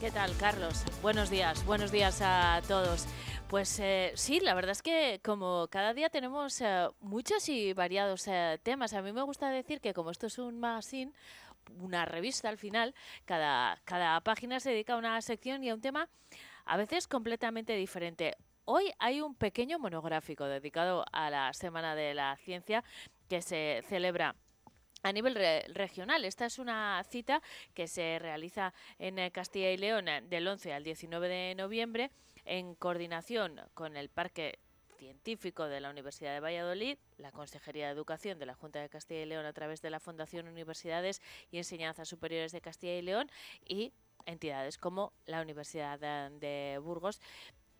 ¿Qué tal, Carlos? Buenos días, buenos días a todos. Pues eh, sí, la verdad es que como cada día tenemos eh, muchos y variados eh, temas, a mí me gusta decir que como esto es un magazine, una revista al final, cada, cada página se dedica a una sección y a un tema a veces completamente diferente. Hoy hay un pequeño monográfico dedicado a la Semana de la Ciencia que se celebra a nivel regional. Esta es una cita que se realiza en eh, Castilla y León eh, del 11 al 19 de noviembre en coordinación con el Parque Científico de la Universidad de Valladolid, la Consejería de Educación de la Junta de Castilla y León a través de la Fundación Universidades y Enseñanzas Superiores de Castilla y León y entidades como la Universidad de Burgos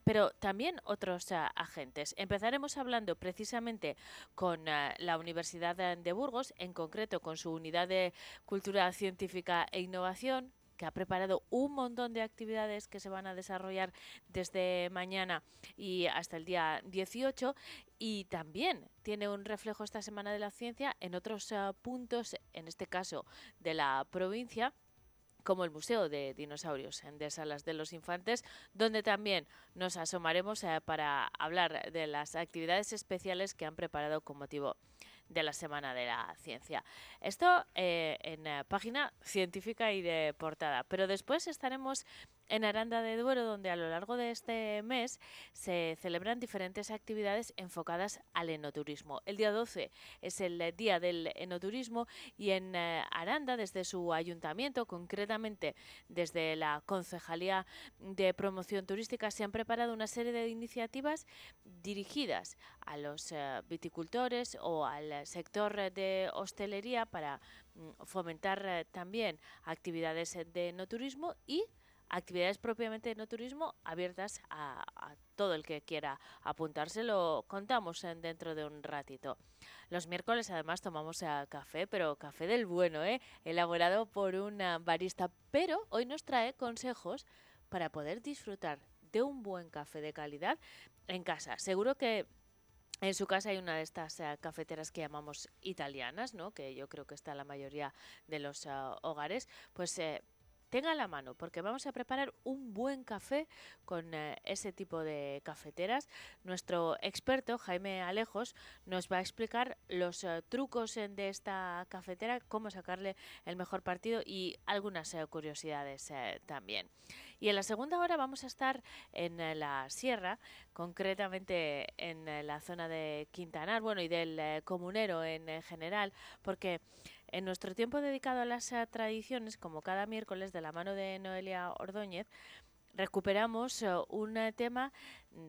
pero también otros uh, agentes. Empezaremos hablando precisamente con uh, la Universidad de Burgos, en concreto con su unidad de Cultura Científica e Innovación, que ha preparado un montón de actividades que se van a desarrollar desde mañana y hasta el día 18 y también tiene un reflejo esta Semana de la Ciencia en otros uh, puntos, en este caso de la provincia como el Museo de Dinosaurios de Salas de los Infantes, donde también nos asomaremos eh, para hablar de las actividades especiales que han preparado con motivo de la Semana de la Ciencia. Esto eh, en eh, página científica y de portada, pero después estaremos en Aranda de Duero, donde a lo largo de este mes se celebran diferentes actividades enfocadas al enoturismo. El día 12 es el día del enoturismo y en eh, Aranda, desde su ayuntamiento, concretamente desde la Concejalía de Promoción Turística, se han preparado una serie de iniciativas dirigidas a los eh, viticultores o al sector de hostelería para mm, fomentar eh, también actividades de enoturismo y actividades propiamente de no turismo abiertas a, todo el que quiera apuntarse. Lo contamos en, dentro de un ratito. Los miércoles además tomamos eh, café, pero café del bueno, ¿eh? elaborado por un barista. Pero hoy nos trae consejos para poder disfrutar de un buen café de calidad en casa. Seguro que en su casa hay una de estas eh, cafeteras que llamamos italianas, ¿no? que yo creo que está en la mayoría de los eh, hogares. Pues tenga la mano porque vamos a preparar un buen café con eh, ese tipo de cafeteras. Nuestro experto Jaime Alejos nos va a explicar los eh, trucos de esta cafetera, cómo sacarle el mejor partido y algunas eh, curiosidades también. Y en la segunda hora vamos a estar en la sierra, concretamente en la zona de Quintanar, bueno, y del comunero en general, porque en nuestro tiempo dedicado a las eh, tradiciones, como cada miércoles de la mano de Noelia Ordóñez, recuperamos eh, un eh, tema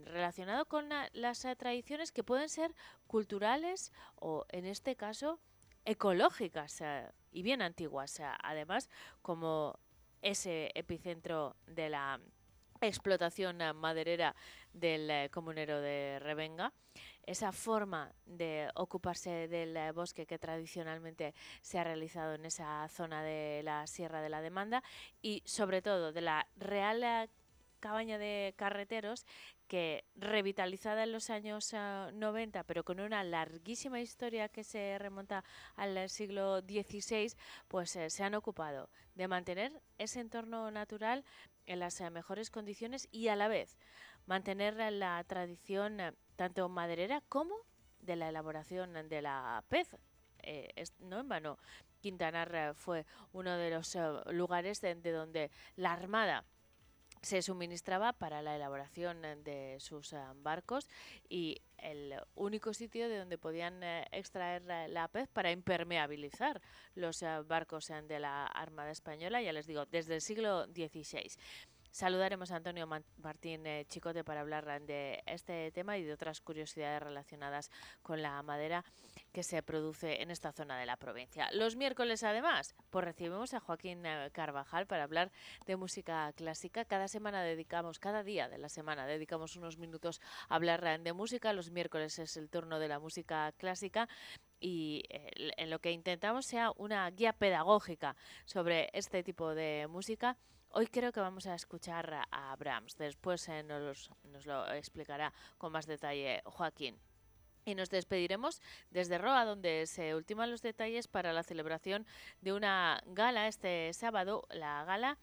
relacionado con las tradiciones que pueden ser culturales o, en este caso, ecológicas y bien antiguas. Además, como ese epicentro de la explotación maderera del eh, comunero de Revenga, esa forma de ocuparse del eh, bosque que tradicionalmente se ha realizado en esa zona de la Sierra de la Demanda y sobre todo de la Real eh, cabaña de carreteros que revitalizada en los años 90, pero con una larguísima historia que se remonta al siglo XVI, pues se han ocupado de mantener ese entorno natural en las mejores condiciones y a la vez mantener la tradición eh, tanto maderera como de la elaboración de la pez. Eh, no en vano, Quintanar fue uno de los lugares de, donde la Armada se suministraba para la elaboración de sus barcos y el único sitio de donde podían extraer la pez para impermeabilizar los barcos de la Armada Española, ya les digo, desde el siglo XVI. Saludaremos a Antonio Martín eh, Chicote para hablar de este tema y de otras curiosidades relacionadas con la madera que se produce en esta zona de la provincia. Los miércoles, además, pues recibimos a Joaquín eh, Carvajal para hablar de música clásica. Cada semana dedicamos, cada día de la semana, dedicamos unos minutos a hablar de música. Los miércoles es el turno de la música clásica y eh, en lo que intentamos sea una guía pedagógica sobre este tipo de música Hoy creo que vamos a escuchar a Brahms, después eh, nos, lo explicará con más detalle Joaquín. Y nos despediremos desde Roa, donde se ultiman los detalles para la celebración de una gala este sábado, la gala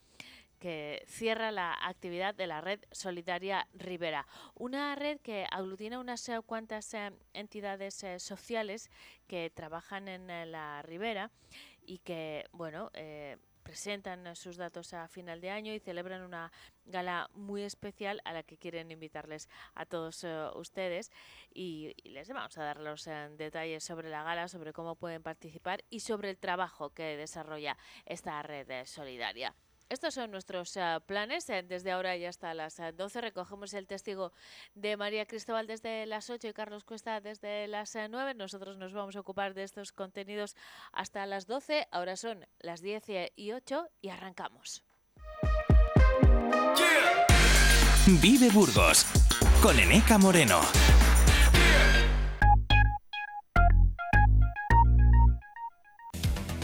que cierra la actividad de la red solidaria Rivera, una red que aglutina unas cuantas entidades sociales que trabajan en la Ribera y que, bueno, presentan sus datos a final de año y celebran una gala muy especial a la que quieren invitarles a todos eh, ustedes y, les vamos a dar los eh, detalles sobre la gala, sobre cómo pueden participar y sobre el trabajo que desarrolla esta red solidaria. Estos son nuestros eh, planes. Eh, desde ahora y hasta las 12 eh, recogemos el testigo de María Cristóbal desde las 8 y Carlos Cuesta desde las 9. Nosotros nos vamos a ocupar de estos contenidos hasta las 12. Ahora son las 10 y 8 y arrancamos. Vive Burgos con Eneca Moreno.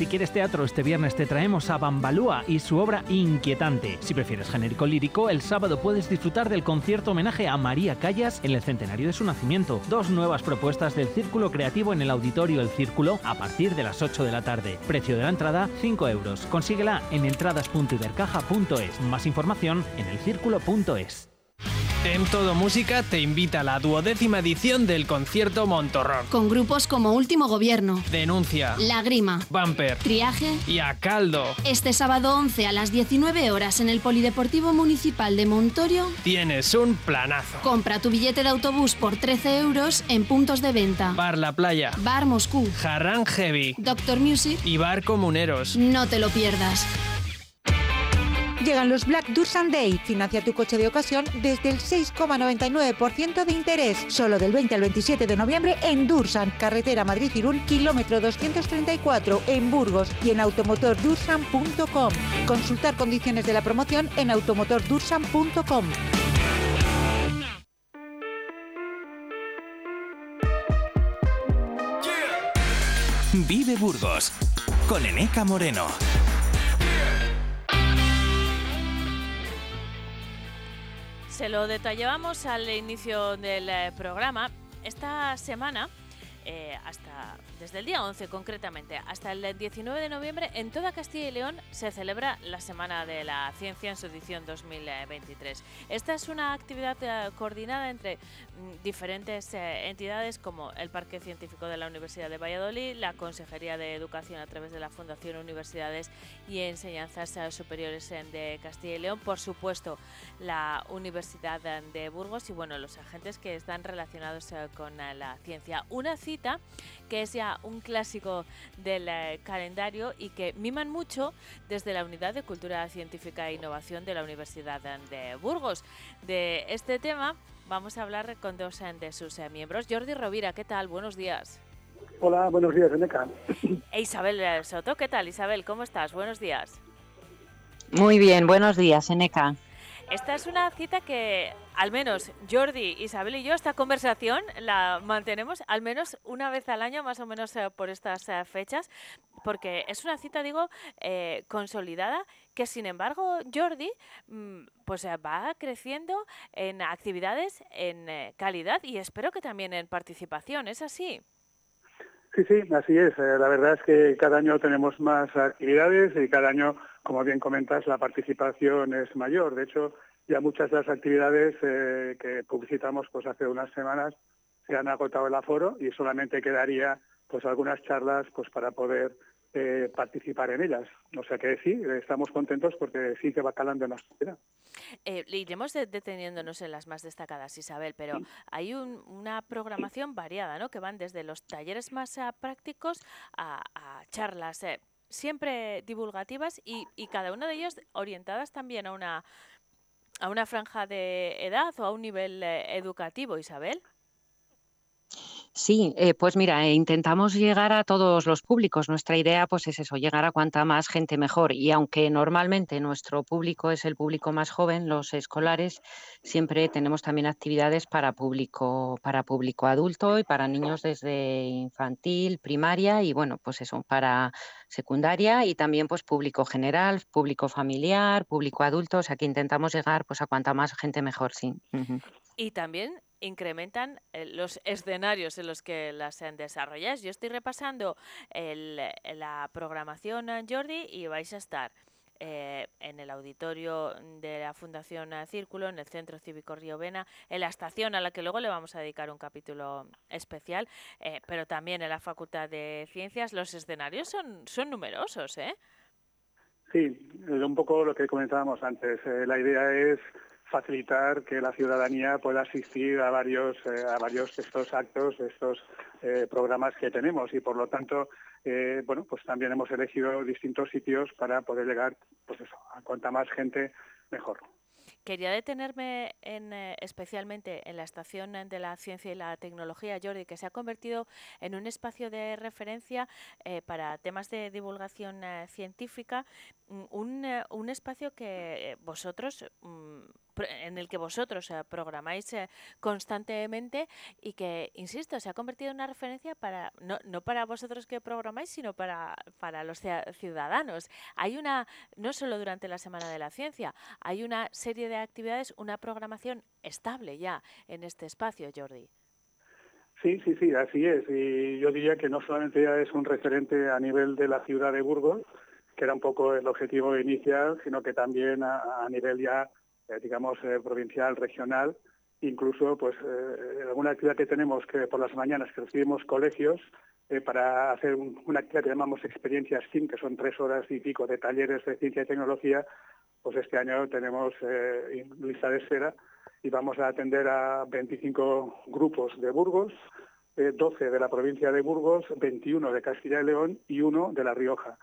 Si quieres teatro, este viernes te traemos a Bambalúa y su obra Inquietante. Si prefieres genérico lírico, el sábado puedes disfrutar del concierto homenaje a María Callas en el centenario de su nacimiento. Dos nuevas propuestas del Círculo Creativo en el Auditorio El Círculo a partir de las 8 de la tarde. Precio de la entrada 5 euros. Consíguela en entradas.ibercaja.es. Más información en elcírculo.es. En Todo Música te invita a la duodécima edición del concierto Montorrón. Con grupos como Último Gobierno, Denuncia, Lágrima, Bumper Triaje y A Caldo. Este sábado 11 a las 19 horas en el Polideportivo Municipal de Montorio tienes un planazo. Compra tu billete de autobús por 13 euros en puntos de venta. Bar La Playa, Bar Moscú, Jarrán Heavy, Doctor Music y Bar Comuneros. No te lo pierdas. Llegan los Black Dursan Day. Financia tu coche de ocasión desde el 6,99% de interés. Solo del 20 al 27 de noviembre en Dursan, carretera Madrid-Irún, kilómetro 234, en Burgos y en automotordursan.com. Consultar condiciones de la promoción en automotordursan.com. Vive Burgos con Eneca Moreno. Se lo detallábamos al inicio del eh, programa. Esta semana, eh, hasta desde el día 11 concretamente hasta el 19 de noviembre, en toda Castilla y León se celebra la Semana de la Ciencia en su edición 2023. Esta es una actividad eh, coordinada entre mm, diferentes eh, entidades como el Parque Científico de la Universidad de Valladolid, la Consejería de Educación a través de la Fundación Universidades y Enseñanzas Superiores de Castilla y León, por supuesto la Universidad de Burgos y bueno, los agentes que están relacionados con la ciencia. Una que es ya un clásico del eh, calendario y que miman mucho desde la Unidad de Cultura Científica e Innovación de la Universidad de Burgos. De este tema vamos a hablar con dos eh, de sus eh, miembros. Jordi Rovira, ¿qué tal? Buenos días. Hola, buenos días, Eneca. E Isabel Soto, ¿qué tal? Isabel, ¿cómo estás? Buenos días. Muy bien, buenos días, Eneca. Esta es una cita que al menos Jordi, Isabel y yo esta conversación la mantenemos al menos una vez al año, más o menos eh, por estas eh, fechas, porque es una cita, digo, eh, consolidada que sin embargo Jordi mm, pues va creciendo en actividades, en calidad y espero que también en participación, ¿es así? Sí, sí, así es. La verdad es que cada año tenemos más actividades y cada año como bien comentas, la participación es mayor. De hecho, ya muchas de las actividades eh, que publicitamos pues hace unas semanas se han agotado el aforo y solamente quedaría pues algunas charlas pues para poder eh, participar en ellas. O sea que sí, estamos contentos porque sí que va calando en la sociedad. Eh, iremos deteniéndonos en las más destacadas, Isabel, pero hay una programación variada, ¿no? Que van desde los talleres más ah, prácticos a, a charlas eh, siempre divulgativas y, y, cada una de ellas orientadas también a una, a una franja de edad o a un nivel eh, educativo, Isabel. Sí, eh, pues mira, eh, intentamos llegar a todos los públicos. Nuestra idea pues es eso, llegar a cuanta más gente mejor. Y aunque normalmente nuestro público es el público más joven, los escolares, siempre tenemos también actividades para público, para público adulto y para niños desde infantil, primaria y bueno, pues eso, para secundaria y también pues público general, público familiar, público adulto. O sea que intentamos llegar pues a cuanta más gente mejor, sí. Y también incrementan eh, los escenarios en los que las desarrolláis. Yo estoy repasando el, la programación, Jordi, y vais a estar eh, en el auditorio de la Fundación Círculo, en el Centro Cívico Río Vena, en la estación a la que luego le vamos a dedicar un capítulo especial, eh, pero también en la Facultad de Ciencias. Los escenarios son, son numerosos, ¿eh? Sí, un poco lo que comentábamos antes. la idea es facilitar que la ciudadanía pueda asistir a varios eh, a varios estos actos, de estos eh, programas que tenemos y por lo tanto eh, bueno pues también hemos elegido distintos sitios para poder llegar pues eso a cuanta más gente mejor. Quería detenerme en, especialmente en la Estación de la Ciencia y la Tecnología, Jordi, que se ha convertido en un espacio de referencia para temas de divulgación científica, mm, un, un, espacio que vosotros mm, en el que vosotros programáis constantemente y que, insisto, se ha convertido en una referencia para no, no para vosotros que programáis, sino para, para los ciudadanos. Hay una, no solo durante la Semana de la Ciencia, hay una serie de actividades, una programación estable ya en este espacio, Jordi. Sí, sí, sí, así es. Y yo diría que no solamente ya es un referente a nivel de la ciudad de Burgos, que era un poco el objetivo inicial, sino que también a, nivel ya, eh, digamos, eh, provincial, regional, incluso pues eh, alguna actividad que tenemos que por las mañanas que recibimos colegios para hacer una actividad que llamamos experiencias SIM, que son tres horas y pico de talleres de ciencia y tecnología, pues este año tenemos eh, de espera y vamos a atender a 25 grupos de Burgos, 12 eh, de la provincia de Burgos, 21 de Castilla y León y uno de La Rioja.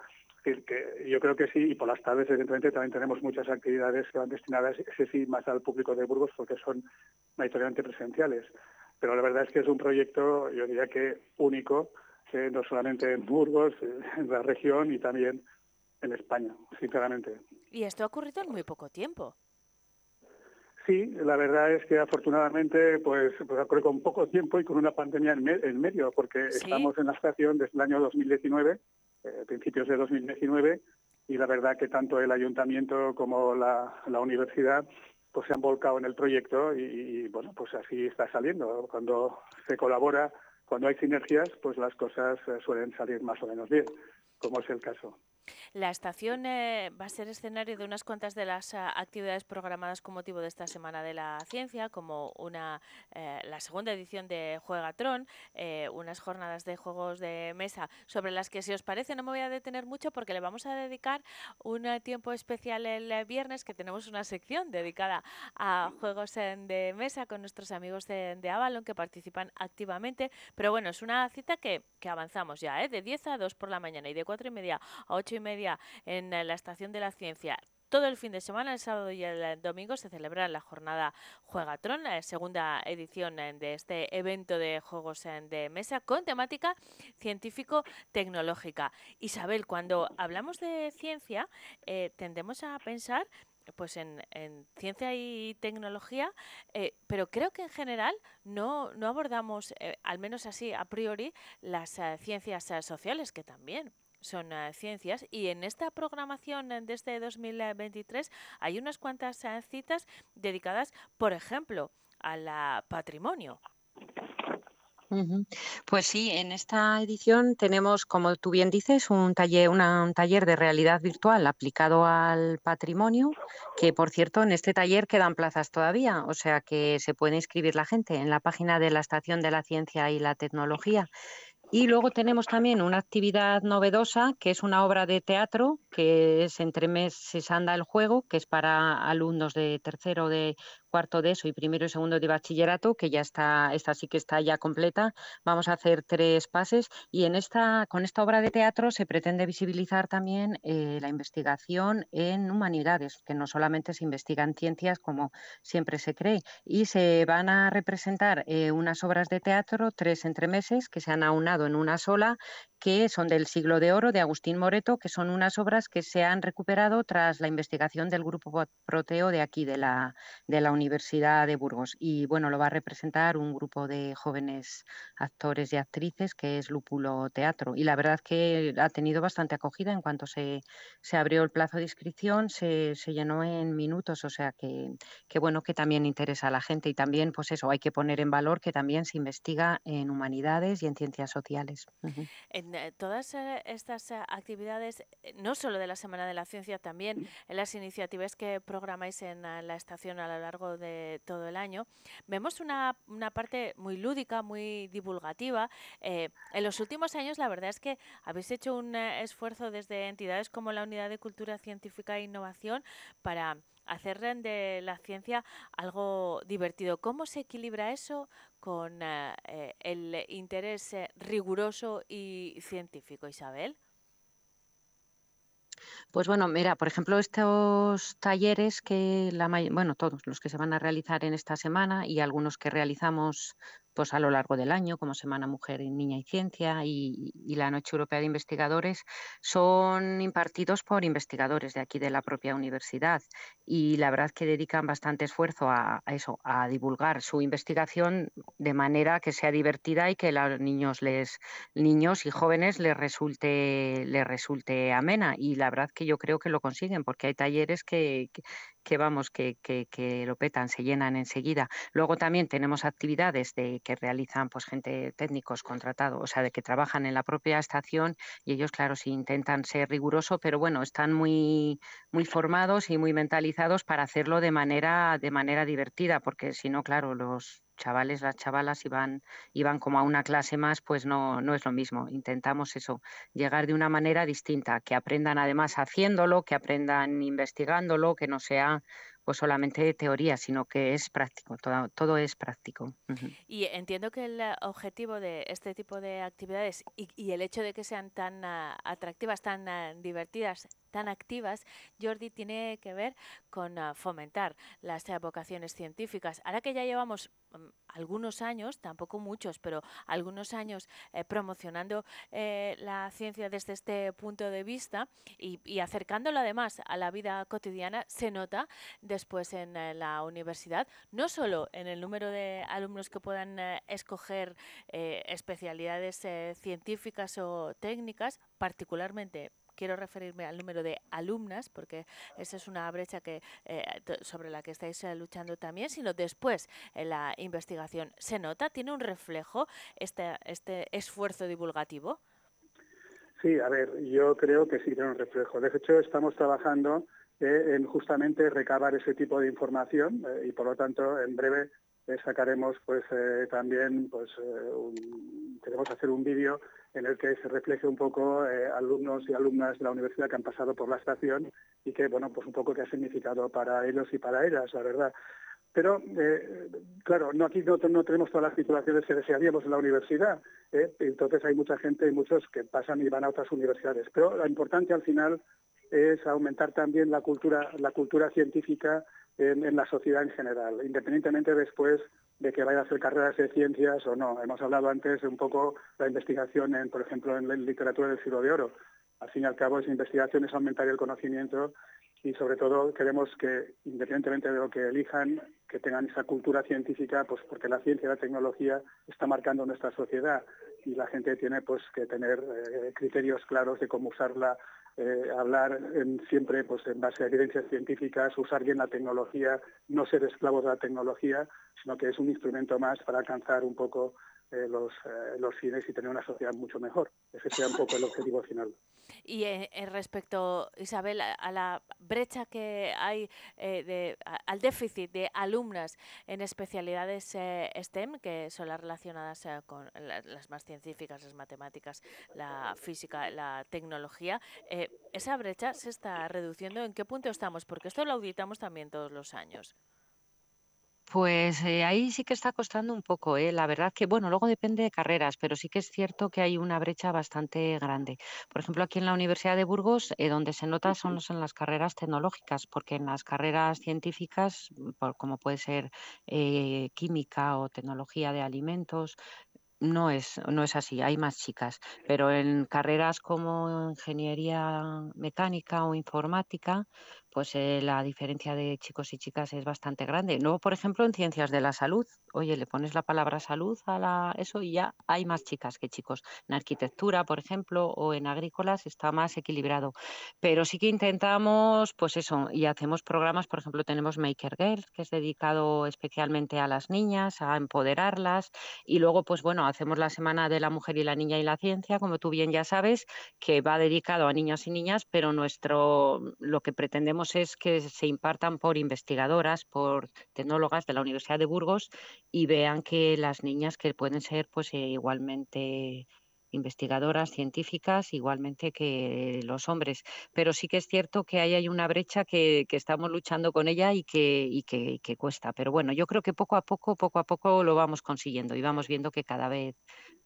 Es que yo creo que sí, y por las tardes, evidentemente, también tenemos muchas actividades que van destinadas, ese sí, más al público de Burgos, porque son mayoritariamente presenciales. Pero la verdad es que es un proyecto, yo diría que único, eh, no solamente en Burgos, en la región y también en España, sinceramente. Y esto ha ocurrido en muy poco tiempo. Sí, la verdad es que afortunadamente pues, pues ocurre con poco tiempo y con una pandemia en, medio, porque estamos en la estación desde el año 2019, eh, principios de 2019, y la verdad que tanto el ayuntamiento como la, universidad pues se han volcado en el proyecto y, bueno, pues así está saliendo. Cuando se colabora, cuando hay sinergias, pues las cosas eh, suelen salir más o menos bien, como es el caso. La estación eh, va a ser escenario de unas cuantas de las ah, actividades programadas con motivo de esta Semana de la Ciencia, como una eh, la segunda edición de Juegatron, eh, unas jornadas de juegos de mesa sobre las que, si os parece, no me voy a detener mucho porque le vamos a dedicar un tiempo especial el viernes, que tenemos una sección dedicada a juegos de mesa con nuestros amigos de, Avalon que participan activamente. Pero bueno, es una cita que, que avanzamos ya, de 10 a 2 por la mañana y de 4 y media a 8 y media en la Estación de la Ciencia. Todo el fin de semana, el sábado y el domingo, se celebra la jornada Juegatron, la segunda edición de este evento de juegos de mesa con temática científico-tecnológica. Isabel, cuando hablamos de ciencia, eh, tendemos a pensar pues en, ciencia y tecnología, eh, pero creo que en general no, no abordamos, eh, al menos así a priori, las ciencias sociales, que también son eh, ciencias y en esta programación de este 2023 hay unas cuantas eh, citas dedicadas, por ejemplo, al patrimonio. Pues sí, en esta edición tenemos, como tú bien dices, un taller, un taller de realidad virtual aplicado al patrimonio, que por cierto en este taller quedan plazas todavía, o sea que se puede inscribir la gente en la página de la Estación de la Ciencia y la Tecnología. Y luego tenemos también una actividad novedosa, que es una obra de teatro, que es entre meses anda el juego, que es para alumnos de tercero, de cuarto de eso y primero y segundo de bachillerato, que ya está, esta sí que está ya completa. Vamos a hacer tres pases y en esta, con esta obra de teatro se pretende visibilizar también eh, la investigación en humanidades, que no solamente se investiga en ciencias como siempre se cree, y se van a representar eh, unas obras de teatro, tres entremeses, que se han aunado en una sola, que son del siglo de oro de Agustín Moreto, que son unas obras que se han recuperado tras la investigación del grupo Proteo de aquí, de la, de la Universidad de Burgos. Y bueno, lo va a representar un grupo de jóvenes actores y actrices que es Lúpulo Teatro. Y la verdad que ha tenido bastante acogida en cuanto se, se abrió el plazo de inscripción, se, se llenó en minutos, o sea que, que, bueno, que también interesa a la gente. Y también, pues eso, hay que poner en valor que también se investiga en humanidades y en ciencias sociales. En eh, todas eh, estas eh, actividades, no solo de la Semana de la Ciencia, también en las iniciativas que programáis en la estación a lo largo de todo el año, vemos una, una parte muy lúdica, muy divulgativa. en los últimos años, la verdad es que habéis hecho un esfuerzo desde entidades como la Unidad de Cultura Científica e Innovación para hacer de la ciencia algo divertido. ¿Cómo se equilibra eso con eh, eh, el interés eh, riguroso y científico, Isabel? Pues bueno, mira, por ejemplo, estos talleres que la bueno, todos los que se van a realizar en esta semana y algunos que realizamos pues a lo largo del año, como Semana Mujer y Niña y Ciencia y, la Noche Europea de Investigadores, son impartidos por investigadores de aquí de la propia universidad y la verdad que dedican bastante esfuerzo a, eso, a divulgar su investigación de manera que sea divertida y que los niños niños y jóvenes les resulte les resulte amena y la verdad que yo creo que lo consiguen porque hay talleres que vamos, que, que, lo petan, se llenan enseguida. Luego también tenemos actividades de que realizan pues gente técnicos contratados, o sea, de que trabajan en la propia estación y ellos, claro, sí intentan ser rigurosos, pero bueno, están muy, muy formados y muy mentalizados para hacerlo de manera, de manera divertida, porque si no, claro, los chavales, las chavalas iban, iban como a una clase más, pues no, no es lo mismo. Intentamos eso, llegar de una manera distinta, que aprendan además haciéndolo, que aprendan investigándolo, que no sea pues solamente teoría, sino que es práctico, todo, todo es práctico. Y entiendo que el objetivo de este tipo de actividades y, el hecho de que sean tan ah, atractivas, tan ah, divertidas, tan activas, Jordi, tiene que ver con ah, fomentar las vocaciones científicas. Ahora que ya llevamos algunos años, tampoco muchos, pero algunos años eh, promocionando eh, la ciencia desde este punto de vista y, y, acercándolo además a la vida cotidiana, se nota después en eh, la universidad, no solo en el número de alumnos que puedan escoger especialidades científicas o técnicas, particularmente quiero referirme al número de alumnas, porque esa es una brecha que eh, sobre la que estáis eh, luchando también, sino después en la investigación. ¿Se nota? ¿Tiene un reflejo este, este esfuerzo divulgativo? Sí, a ver, yo creo que sí tiene un reflejo. De hecho, estamos trabajando eh, en justamente recabar ese tipo de información y, por lo tanto, en breve sacaremos pues también pues queremos hacer un vídeo en el que se refleje un poco eh, alumnos y alumnas de la universidad que han pasado por la estación y que, bueno, pues un poco qué ha significado para ellos y para ellas, la verdad. Pero, eh, claro, no aquí no, tenemos todas las titulaciones que desearíamos en la universidad, ¿eh? entonces hay mucha gente y muchos que pasan y van a otras universidades. Pero lo importante al final es aumentar también la cultura, la cultura científica en, la sociedad en general, independientemente después de que vaya a hacer carreras de ciencias o no. Hemos hablado antes de un poco la investigación, en, por ejemplo, en la literatura del siglo de oro. Al fin y al cabo, esa investigación es aumentar el conocimiento y sobre todo queremos que, independientemente de lo que elijan, que tengan esa cultura científica, pues porque la ciencia y la tecnología está marcando nuestra sociedad y la gente tiene pues que tener eh, criterios claros de cómo usarla eh, hablar siempre pues, en base a evidencias científicas, usar bien la tecnología, no ser esclavos de la tecnología, sino que es un instrumento más para alcanzar un poco eh, los, eh, los fines y tener una sociedad mucho mejor. Ese sea un poco el objetivo final. Y eh, respecto, Isabel, a, la brecha que hay, de, al déficit de alumnas en especialidades STEM, que son las relacionadas con las más científicas, las matemáticas, la física, la tecnología, ¿esa brecha se está reduciendo? ¿En qué punto estamos? Porque esto lo auditamos también todos los años. Pues eh, ahí sí que está costando un poco, ¿eh? La verdad que, bueno, luego depende de carreras, pero sí que es cierto que hay una brecha bastante grande. Por ejemplo, aquí en la Universidad de Burgos, eh, donde se nota son los- en las carreras tecnológicas, porque en las carreras científicas, mm, por- como puede ser eh, química o tecnología de alimentos, no es, no es así, hay más chicas, pero en carreras como ingeniería mecánica o informática, pues eh, la diferencia de chicos y chicas es bastante grande. Luego, por ejemplo, en ciencias de la salud, oye, le pones la palabra salud a la, eso y ya hay más chicas que chicos. En arquitectura, por ejemplo, o en agrícolas está más equilibrado. Pero sí que intentamos, pues eso, y hacemos programas, por ejemplo, tenemos Maker Girl, que es dedicado especialmente a las niñas, a empoderarlas y luego, pues bueno, hacemos la Semana de la Mujer y la Niña y la Ciencia, como tú bien ya sabes, que va dedicado a niños y niñas, pero nuestro lo que pretendemos es que se impartan por investigadoras, por tecnólogas de la Universidad de Burgos y vean que las niñas que pueden ser pues eh, igualmente investigadoras científicas igualmente que los hombres. Pero sí que es cierto que ahí hay una brecha que, que estamos luchando con ella y que, y que, y que cuesta. Pero bueno, yo creo que poco a poco, poco a poco lo vamos consiguiendo y vamos viendo que cada vez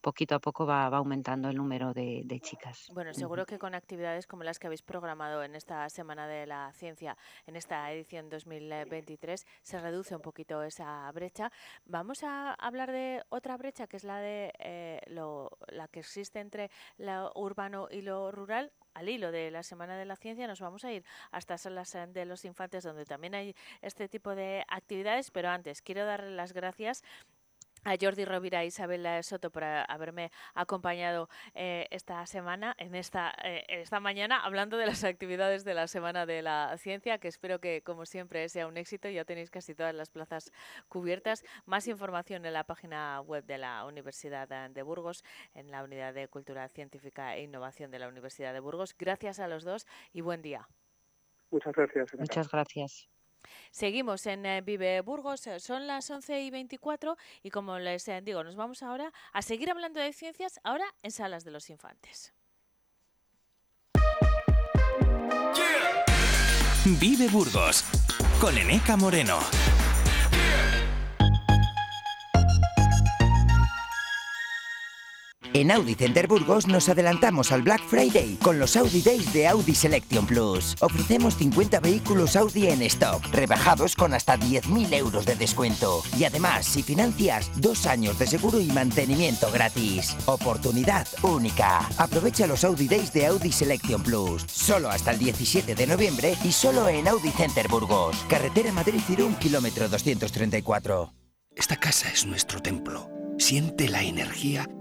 poquito a poco va, va aumentando el número de, de chicas. Bueno, seguro que con actividades como las que habéis programado en esta Semana de la Ciencia, en esta edición 2023, se reduce un poquito esa brecha. Vamos a hablar de otra brecha, que es la de eh, lo, la que existe entre lo urbano y lo rural. Al hilo de la Semana de la Ciencia nos vamos a ir hasta salas eh, de los infantes donde también hay este tipo de actividades, pero antes quiero darle las gracias a Jordi Rovira e Isabel Soto por haberme acompañado eh, esta semana, en esta, eh, esta mañana, hablando de las actividades de la Semana de la Ciencia, que espero que, como siempre, sea un éxito. Ya tenéis casi todas las plazas cubiertas. Más información en la página web de la Universidad de Burgos, en la Unidad de Cultura Científica e Innovación de la Universidad de Burgos. Gracias a los dos y buen día. Muchas gracias. Muchas gracias. Seguimos en eh, Vive Burgos, eh, son las 11 y 24 y como les eh, digo, nos vamos ahora a seguir hablando de ciencias, ahora en Salas de los Infantes. Vive Burgos con Eneca Moreno. En Audi Center Burgos nos adelantamos al Black Friday con los Audi Days de Audi Selection Plus. Ofrecemos 50 vehículos Audi en stock, rebajados con hasta 10.000 euros de descuento. Y además, si financias, dos años de seguro y mantenimiento gratis. Oportunidad única. Aprovecha los Audi Days de Audi Selection Plus. Solo hasta el 17 de noviembre y solo en Audi Center Burgos. Carretera Madrid-Irún, kilómetro 234. Esta casa es nuestro templo. Siente la energía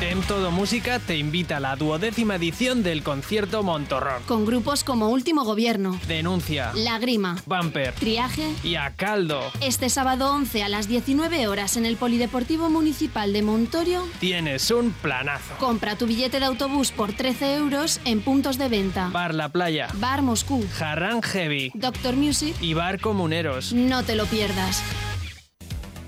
En Todo Música te invita a la duodécima edición del concierto Montorrock. Con grupos como Último Gobierno, Denuncia, Lágrima, Bumper Triaje. y a Caldo. Este sábado 11 a las 19 horas en el Polideportivo Municipal de Montorio, Tienes un planazo. compra tu billete de autobús por 13 euros en puntos de venta. Bar La Playa, Bar Moscú, Jarrán Heavy Doctor Music. y Bar Comuneros. No te lo pierdas.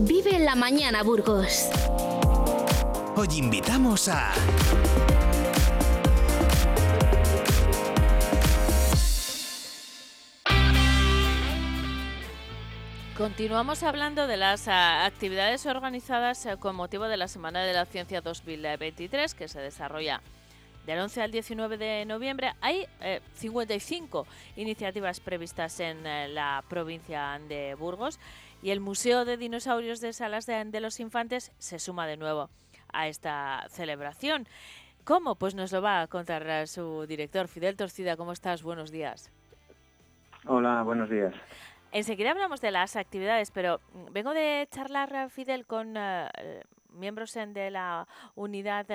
Vive en la mañana, Burgos. Hoy invitamos a Continuamos hablando de las ah, actividades organizadas eh, con motivo de la Semana de la Ciencia 2023 que se desarrolla del 11 al 19 de noviembre. Hay 55 iniciativas previstas en la provincia de Burgos y el Museo de Dinosaurios de Salas de los Infantes se suma de nuevo a esta celebración. ¿Cómo? Pues nos lo va a contar su director, Fidel Torcida. ¿Cómo estás? Buenos días. Hola, buenos días. Enseguida hablamos de las actividades, pero mm, vengo de charlar, Fidel, con eh, miembros de la Unidad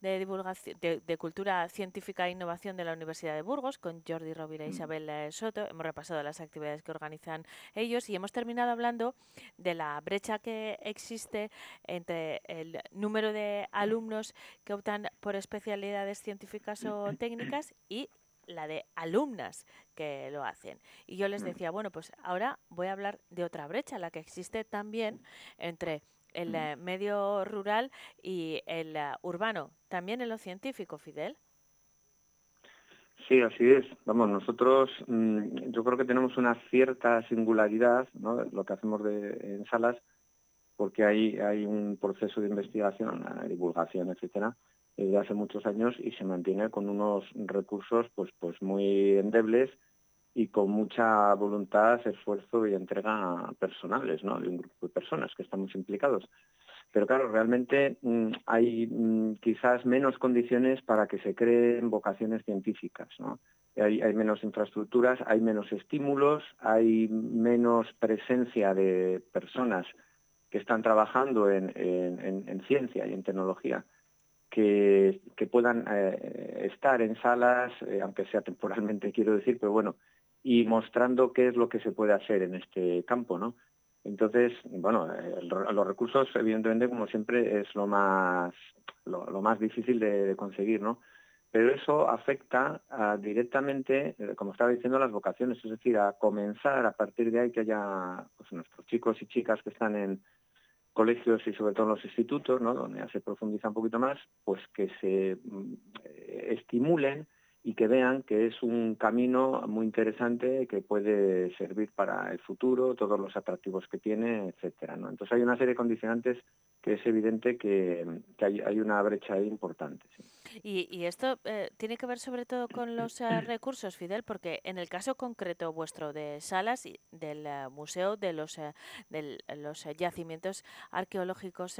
de, Divulgación de, Cultura Científica e Innovación de la Universidad de Burgos, con Jordi Rovira e mm. Isabel eh, Soto. Hemos repasado las actividades que organizan ellos y hemos terminado hablando de la brecha que existe entre el número de alumnos que optan por especialidades científicas o técnicas y la de alumnas que lo hacen. Y yo les mm. decía, bueno, pues ahora voy a hablar de otra brecha, la que existe también entre el eh, medio rural y el eh, urbano, también en lo científico, Fidel. Sí, así es. Vamos, nosotros mm, yo creo que tenemos una cierta singularidad, ¿no? Lo que hacemos de, en salas, porque hay, hay un proceso de investigación, divulgación, etcétera, desde hace muchos años y se mantiene con unos recursos pues, pues muy endebles y con mucha voluntad, esfuerzo y entrega personales, ¿no? De un grupo de personas que estamos implicados. Pero claro, realmente mm, hay mm, quizás menos condiciones para que se creen vocaciones científicas, ¿no? Hay, menos infraestructuras, hay menos estímulos, hay menos presencia de personas que están trabajando en, ciencia y en tecnología que, puedan eh, estar en salas, eh, aunque sea temporalmente, quiero decir, pero bueno, y mostrando qué es lo que se puede hacer en este campo, ¿no? Entonces, bueno, los recursos, evidentemente, como siempre, es lo más, lo, más difícil de, conseguir, ¿no? Pero eso afecta directamente, eh, como estaba diciendo, las vocaciones, es decir, a comenzar a partir de ahí que haya pues, nuestros chicos y chicas que están en colegios y sobre todo en los institutos, ¿no? donde ya se profundiza un poquito más, pues que se mm, estimulen y que vean que es un camino muy interesante que puede servir para el futuro, todos los atractivos que tiene, etcétera. ¿no? Entonces hay una serie de condicionantes que es evidente que, hay, una brecha ahí importante. Y, esto eh, tiene que ver sobre todo con los eh, recursos, Fidel, porque en el caso concreto vuestro de Salas y del eh, Museo de los, de los yacimientos arqueológicos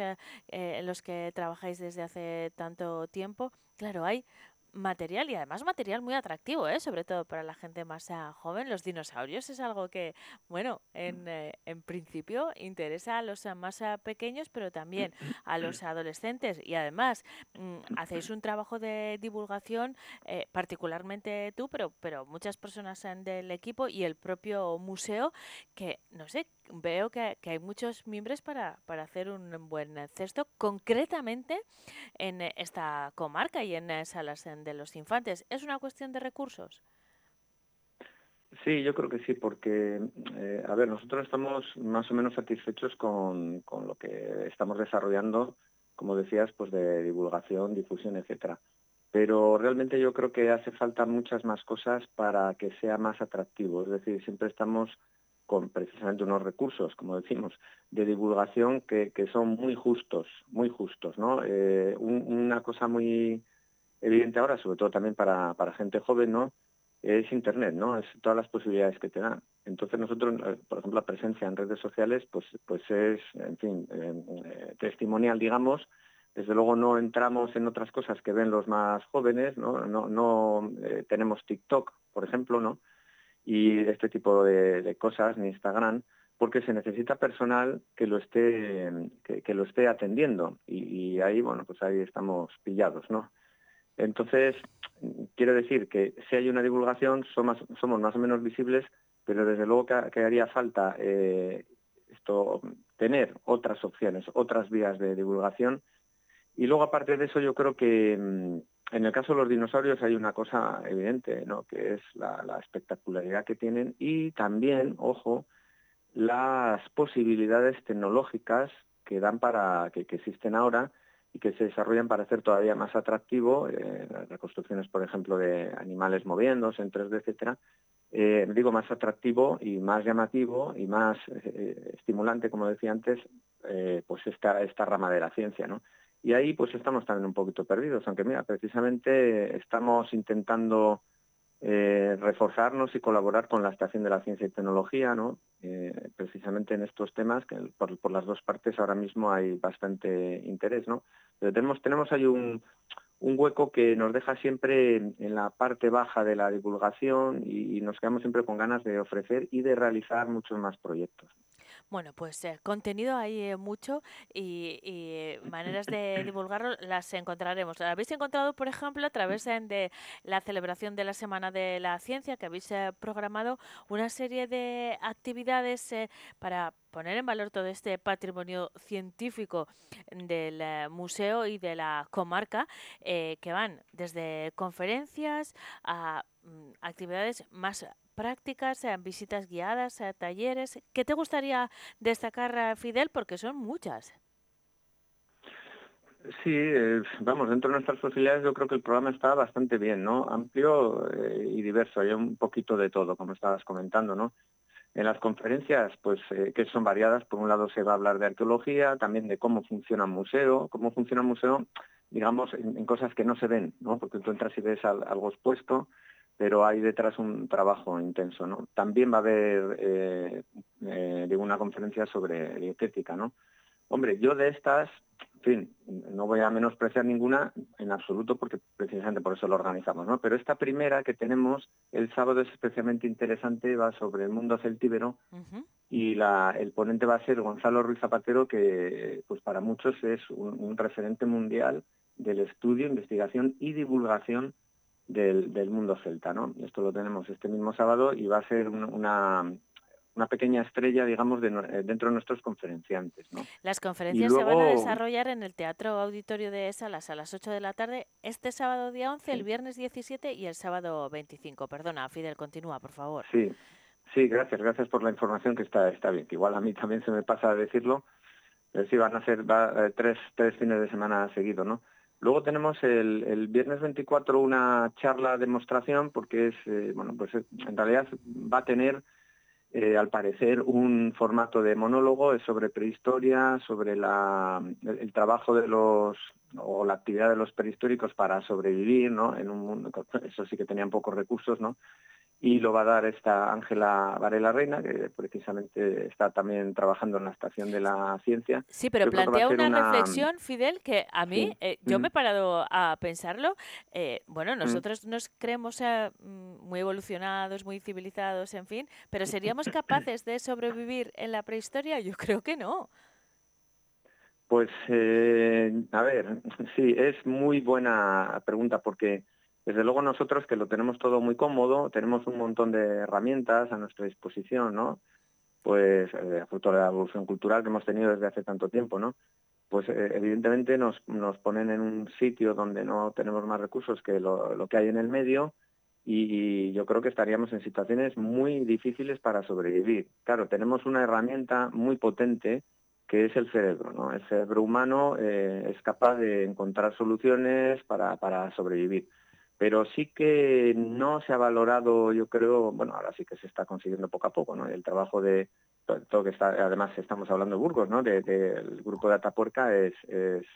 en los que trabajáis desde hace tanto tiempo, claro, hay material y además material muy atractivo, ¿eh? sobre todo para la gente más joven. Los dinosaurios es algo que, bueno, en, eh, en principio interesa a los ah, más ah, pequeños, pero también a los adolescentes. Y además mm, hacéis un trabajo de divulgación, eh, particularmente tú, pero, pero muchas personas del equipo y el propio museo, que, no sé, veo que, hay muchos miembros para, para, hacer un buen cesto, concretamente en esta comarca y en salas de los infantes. ¿Es una cuestión de recursos? Sí, yo creo que sí, porque, eh, a ver, nosotros estamos más o menos satisfechos con, con, lo que estamos desarrollando, como decías, pues de divulgación, difusión, etcétera. Pero realmente yo creo que hace falta muchas más cosas para que sea más atractivo. Es decir, siempre estamos con precisamente unos recursos, como decimos, de divulgación que, son muy justos, muy justos, ¿no? Eh, una cosa muy evidente ahora, sobre todo también para, gente joven, ¿no? Es Internet, ¿no? Es todas las posibilidades que te da. Entonces nosotros, eh, por ejemplo, la presencia en redes sociales, pues, pues es, en fin, eh, testimonial, digamos. Desde luego no entramos en otras cosas que ven los más jóvenes, ¿no? No, no tenemos TikTok, por ejemplo, ¿no? Y este tipo de, cosas, ni Instagram, porque se necesita personal que lo esté, que, lo esté atendiendo. Y, ahí, bueno, pues ahí estamos pillados, ¿no? Entonces, quiero decir que si hay una divulgación, somos, somos más o menos visibles, pero desde luego que, haría falta eh, esto, tener otras opciones, otras vías de divulgación. Y luego, aparte de eso, yo creo que, mm, en el caso de los dinosaurios hay una cosa evidente, ¿no? que es la, espectacularidad que tienen y también, ojo, las posibilidades tecnológicas que dan para que, existen ahora y que se desarrollan para hacer todavía más atractivo eh, reconstrucciones, por ejemplo, de animales moviéndose en 3D, etcétera. Eh, digo más atractivo y más llamativo y más eh, estimulante, como decía antes, pues esta, esta rama de la ciencia, ¿no? Y ahí pues estamos también un poquito perdidos, aunque mira, precisamente estamos intentando eh, reforzarnos y colaborar con la Estación de la Ciencia y Tecnología, ¿no? Eh, precisamente en estos temas, que por, las dos partes ahora mismo hay bastante interés, ¿no? Pero tenemos, tenemos ahí un, un hueco que nos deja siempre en, la parte baja de la divulgación y, nos quedamos siempre con ganas de ofrecer y de realizar muchos más proyectos. Bueno, pues eh, contenido hay eh, mucho y, y, maneras de divulgarlo las encontraremos. ¿La habéis encontrado, por ejemplo, a través de la celebración de la Semana de la Ciencia, que habéis eh, programado una serie de actividades eh, para poner en valor todo este patrimonio científico del museo y de la comarca, eh, que van desde conferencias a mm, actividades más prácticas, a visitas guiadas, a talleres. ¿Qué te gustaría destacar, Fidel? Porque son muchas. Sí, vamos, dentro de nuestras posibilidades yo creo que el programa está bastante bien, ¿no? Amplio eh, y diverso, hay un poquito de todo, como estabas comentando, ¿no? En las conferencias, pues eh, que son variadas, por un lado se va a hablar de arqueología, también de cómo funciona un museo, cómo funciona un museo, digamos, en, cosas que no se ven, ¿no? Porque tú entras y ves al, algo expuesto, pero hay detrás un trabajo intenso, ¿no? También va a haber, eh, eh, una conferencia sobre dietética, ¿no? Hombre, yo de estas, en fin, no voy a menospreciar ninguna en absoluto porque precisamente por eso lo organizamos, ¿no? Pero esta primera que tenemos el sábado es especialmente interesante, va sobre el mundo celtíbero uh -huh. y la, el ponente va a ser Gonzalo Ruiz Zapatero, que pues para muchos es un, un referente mundial del estudio, investigación y divulgación del, del, mundo celta, ¿no? Esto lo tenemos este mismo sábado y va a ser una, una pequeña estrella, digamos, de, eh, dentro de nuestros conferenciantes. ¿no? Las conferencias luego... se van a desarrollar en el Teatro Auditorio de Salas a las 8 de la tarde, este sábado día 11, sí. el viernes 17 y el sábado 25. Perdona, Fidel, continúa, por favor. Sí, sí, gracias, gracias por la información que está, está bien, que igual a mí también se me pasa a decirlo, pero sí, van a ser va, eh, tres, tres fines de semana seguidos, ¿no? Luego tenemos el, viernes 24 una charla demostración porque es, eh, bueno, pues en realidad va a tener eh, al parecer un formato de monólogo sobre prehistoria, sobre la, el, trabajo de los o la actividad de los prehistóricos para sobrevivir, ¿no? En un mundo, eso sí que tenían pocos recursos, ¿no? y lo va a dar esta Ángela Varela Reina, que precisamente está también trabajando en la Estación de la Ciencia. Sí, pero yo plantea una, una, reflexión, Fidel, que a mí, sí. eh, yo mm. me he parado a pensarlo. Eh, bueno, nosotros mm. nos creemos eh, muy evolucionados, muy civilizados, en fin, pero ¿seríamos capaces de sobrevivir en la prehistoria? Yo creo que no. Pues, eh, a ver, sí, es muy buena pregunta porque desde luego nosotros que lo tenemos todo muy cómodo, tenemos un montón de herramientas a nuestra disposición, ¿no? Pues eh, fruto la evolución cultural que hemos tenido desde hace tanto tiempo, ¿no? Pues eh, evidentemente nos, nos ponen en un sitio donde no tenemos más recursos que lo, lo que hay en el medio y, y yo creo que estaríamos en situaciones muy difíciles para sobrevivir. Claro, tenemos una herramienta muy potente que es el cerebro, ¿no? El cerebro humano eh, es capaz de encontrar soluciones para, para sobrevivir pero sí que no se ha valorado, yo creo, bueno, ahora sí que se está consiguiendo poco a poco, ¿no? El trabajo de todo que está, además estamos hablando de Burgos, ¿no? Del de, de grupo de Atapuerca es, es,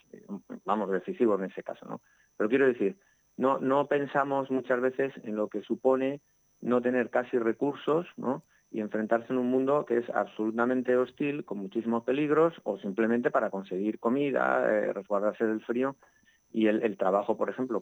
vamos, decisivo en ese caso, ¿no? Pero quiero decir, no, no pensamos muchas veces en lo que supone no tener casi recursos, ¿no? Y enfrentarse en un mundo que es absolutamente hostil, con muchísimos peligros, o simplemente para conseguir comida, eh, resguardarse del frío, y el, trabajo, por ejemplo,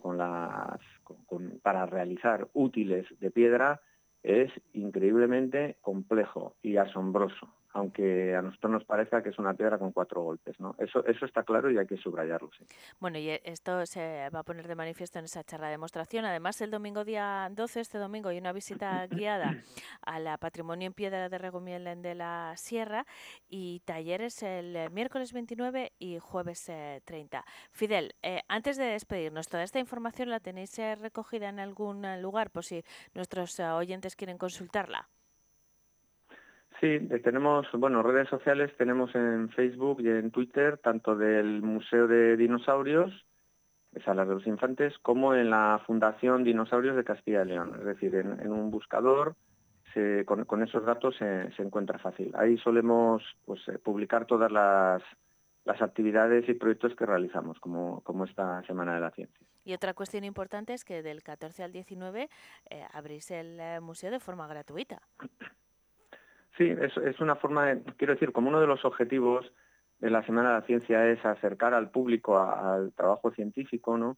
para realizar útiles de piedra es increíblemente complejo y asombroso aunque a nosotros nos parezca que es una piedra con cuatro golpes, ¿no? Eso, eso está claro y hay que subrayarlo, sí. Bueno, y esto se va a poner de manifiesto en esa charla de demostración. Además, el domingo día 12, este domingo, hay una visita guiada a la Patrimonio en Piedra de Regumiel de la Sierra y talleres el miércoles 29 y jueves 30. Fidel, eh, antes de despedirnos, toda esta información la tenéis eh, recogida en algún lugar por si nuestros oyentes quieren consultarla. Sí, tenemos, bueno, redes sociales tenemos en Facebook y en Twitter, tanto del Museo de Dinosaurios, Salas de los Infantes, como en la Fundación Dinosaurios de Castilla y León. Es decir, en, un buscador con, esos datos se, encuentra fácil. Ahí solemos pues, publicar todas las, las actividades y proyectos que realizamos, como, como esta Semana de la Ciencia. Y otra cuestión importante es que del 14 al 19 eh, abrís el eh, museo de forma gratuita. Sí, es, una forma, de, quiero decir, como uno de los objetivos de la Semana de la Ciencia es acercar al público al trabajo científico, ¿no?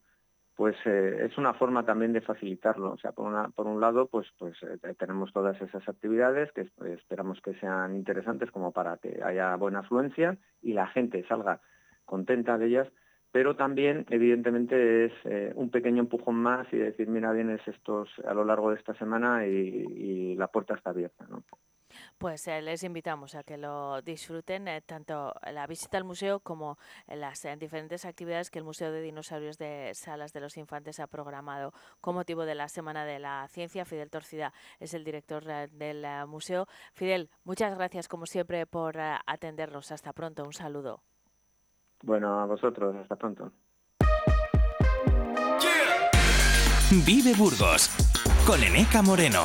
Pues eh, es una forma también de facilitarlo. O sea, por, una, por un lado, pues, pues eh, tenemos todas esas actividades que esperamos que sean interesantes como para que haya buena afluencia y la gente salga contenta de ellas, pero también, evidentemente, es eh, un pequeño empujón más y decir, mira, vienes estos a lo largo de esta semana y, y la puerta está abierta, ¿no? Pues eh, les invitamos a que lo disfruten, eh, tanto la visita al museo como las eh, diferentes actividades que el Museo de Dinosaurios de Salas de los Infantes ha programado con motivo de la Semana de la Ciencia. Fidel Torcida es el director del museo. Fidel, muchas gracias como siempre por atendernos. Hasta pronto, un saludo. Bueno, a vosotros, hasta pronto. Vive Burgos con Eneca Moreno.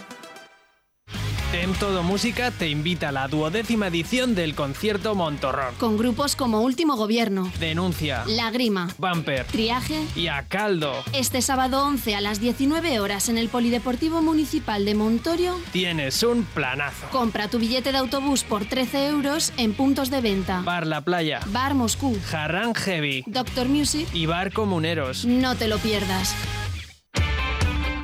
En Todo Música te invita a la duodécima edición del concierto Montorrón. Con grupos como Último Gobierno, Denuncia, Lágrima, Bumper Triaje y A Caldo. Este sábado 11 a las 19 horas en el Polideportivo Municipal de Montorio tienes un planazo. Compra tu billete de autobús por 13 euros en puntos de venta. Bar La Playa, Bar Moscú, Jarrán Heavy, Doctor Music y Bar Comuneros. No te lo pierdas.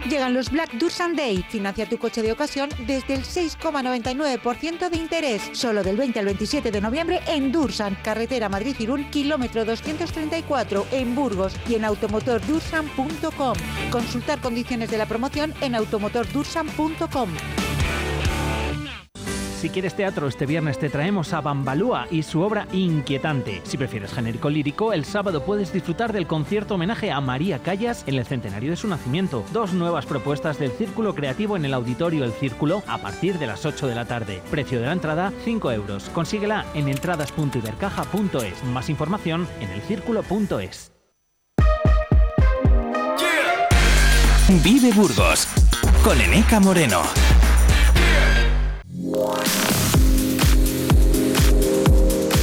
Llegan los Black Dursan Day. Financia tu coche de ocasión desde el 6,99% de interés. Solo del 20 al 27 de noviembre en Dursan, carretera Madrid-Irún, kilómetro 234, en Burgos y en automotordursan.com. Consultar condiciones de la promoción en automotordursan.com. Si quieres teatro, este viernes te traemos a Bambalúa y su obra Inquietante. Si prefieres genérico lírico, el sábado puedes disfrutar del concierto homenaje a María Callas en el centenario de su nacimiento. Dos nuevas propuestas del Círculo Creativo en el Auditorio El Círculo a partir de las 8 de la tarde. Precio de la entrada 5 euros. Consíguela en entradas.ibercaja.es. Más información en elcírculo.es. Vive Burgos con Eneca Moreno.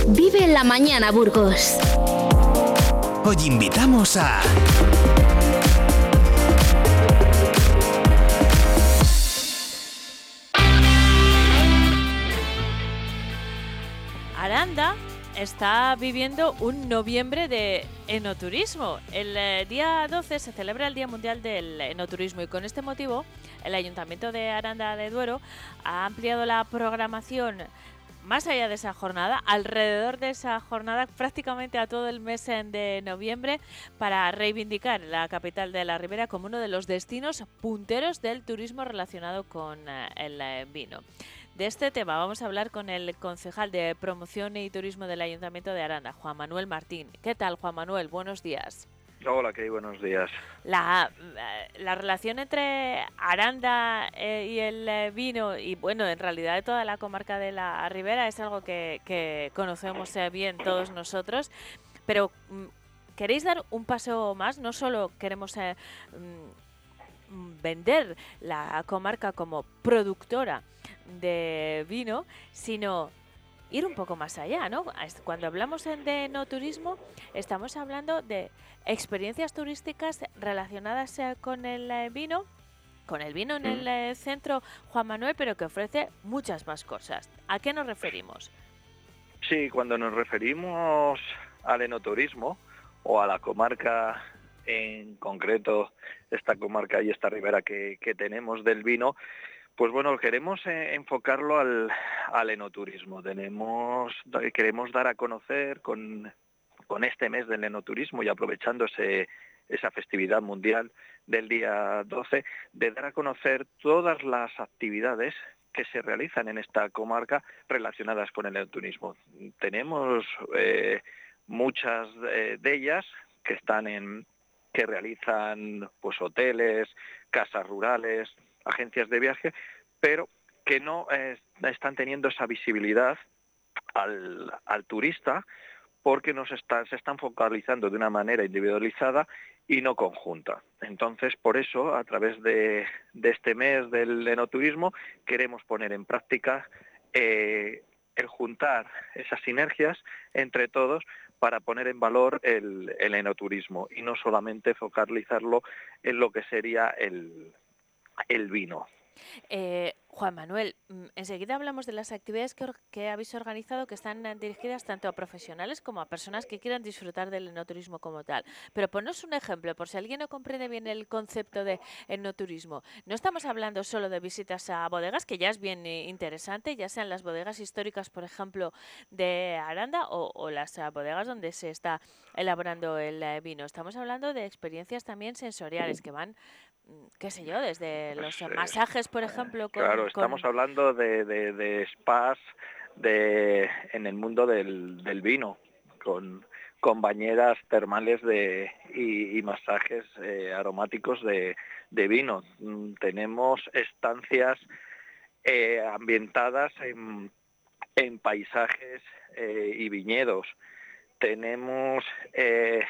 Vive la mañana, Burgos. Hoy invitamos a... Aranda está viviendo un noviembre de enoturismo. El eh, día 12 se celebra el Día Mundial del Enoturismo y con este motivo el Ayuntamiento de Aranda de Duero ha ampliado la programación más allá de esa jornada, alrededor de esa jornada, prácticamente a todo el mes de noviembre, para reivindicar la capital de la Ribera como uno de los destinos punteros del turismo relacionado con eh, el eh, vino. De este tema vamos a hablar con el concejal de Promoción y Turismo del Ayuntamiento de Aranda, Juan Manuel Martín. ¿Qué tal, Juan Manuel? Buenos días. Hola, ¿qué buenos días. La, eh, la relación entre Aranda eh, y el eh, vino, y bueno, en realidad de toda la comarca de la Ribera, es algo que, que conocemos eh, bien todos nosotros, pero mm, ¿queréis dar un paso más? No solo queremos eh, mm, vender la comarca como productora de vino, sino ir un poco más allá, ¿no? Cuando hablamos de no turismo, estamos hablando de experiencias turísticas relacionadas con el eh, vino, con el vino en el eh, centro Juan Manuel, pero que ofrece muchas más cosas. ¿A qué nos referimos? Sí, cuando nos referimos al enoturismo o a la comarca en concreto, esta comarca y esta ribera que, tenemos del vino, pues bueno, queremos eh, enfocarlo al, enoturismo. Tenemos, queremos dar a conocer con, este mes del enoturismo y aprovechando ese, esa festividad mundial del día 12, de dar a conocer todas las actividades que se realizan en esta comarca relacionadas con el turismo. Tenemos eh, muchas de ellas que están en que realizan pues hoteles, casas rurales, agencias de viaje, pero que no están teniendo esa visibilidad al, turista porque nos se están focalizando de una manera individualizada y no conjunta. Entonces, por eso, a través de, este mes del enoturismo, queremos poner en práctica eh, el juntar esas sinergias entre todos para poner en valor el, el enoturismo y no solamente focalizarlo en lo que sería el, el vino. Eh, Juan Manuel, mm, enseguida hablamos de las actividades que, habéis organizado que están eh, dirigidas tanto a profesionales como a personas que quieran disfrutar del enoturismo como tal. Pero ponos un ejemplo, por si alguien no comprende bien el concepto de enoturismo. No estamos hablando solo de visitas a bodegas, que ya es bien eh, interesante, ya sean las bodegas históricas, por ejemplo, de Aranda o, las bodegas donde se está elaborando el vino. Estamos hablando de experiencias también sensoriales que van qué sé yo, desde los pues, eh, masajes, por ejemplo. claro, estamos hablando de, de, spas de, en el mundo del, del vino, con, con bañeras termales de, y, masajes eh, aromáticos de, de, vino. Mm, tenemos estancias eh, ambientadas en, en paisajes y viñedos. Tenemos eh,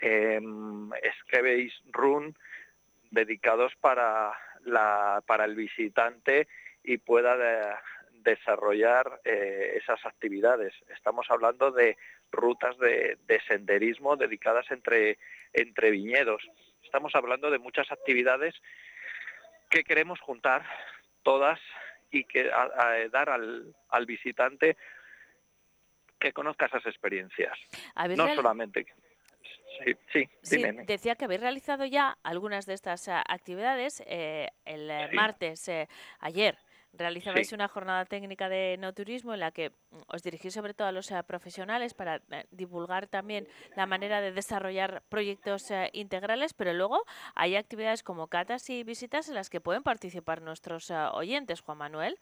eh, Run, dedicados para, la, para el visitante y pueda desarrollar eh, esas actividades. Estamos hablando de rutas de, senderismo dedicadas entre, entre viñedos. Estamos hablando de muchas actividades que queremos juntar todas y que dar al, al visitante que conozca esas experiencias. No solamente Sí, sí, decía que habéis realizado ya algunas de estas eh, actividades. Eh, el eh, martes, ayer, realizabais una jornada técnica de no turismo en la que mm, os dirigís sobre todo a los profesionales para divulgar también la manera de desarrollar proyectos integrales, pero luego hay actividades como catas y visitas en las que pueden participar nuestros oyentes, Juan Manuel.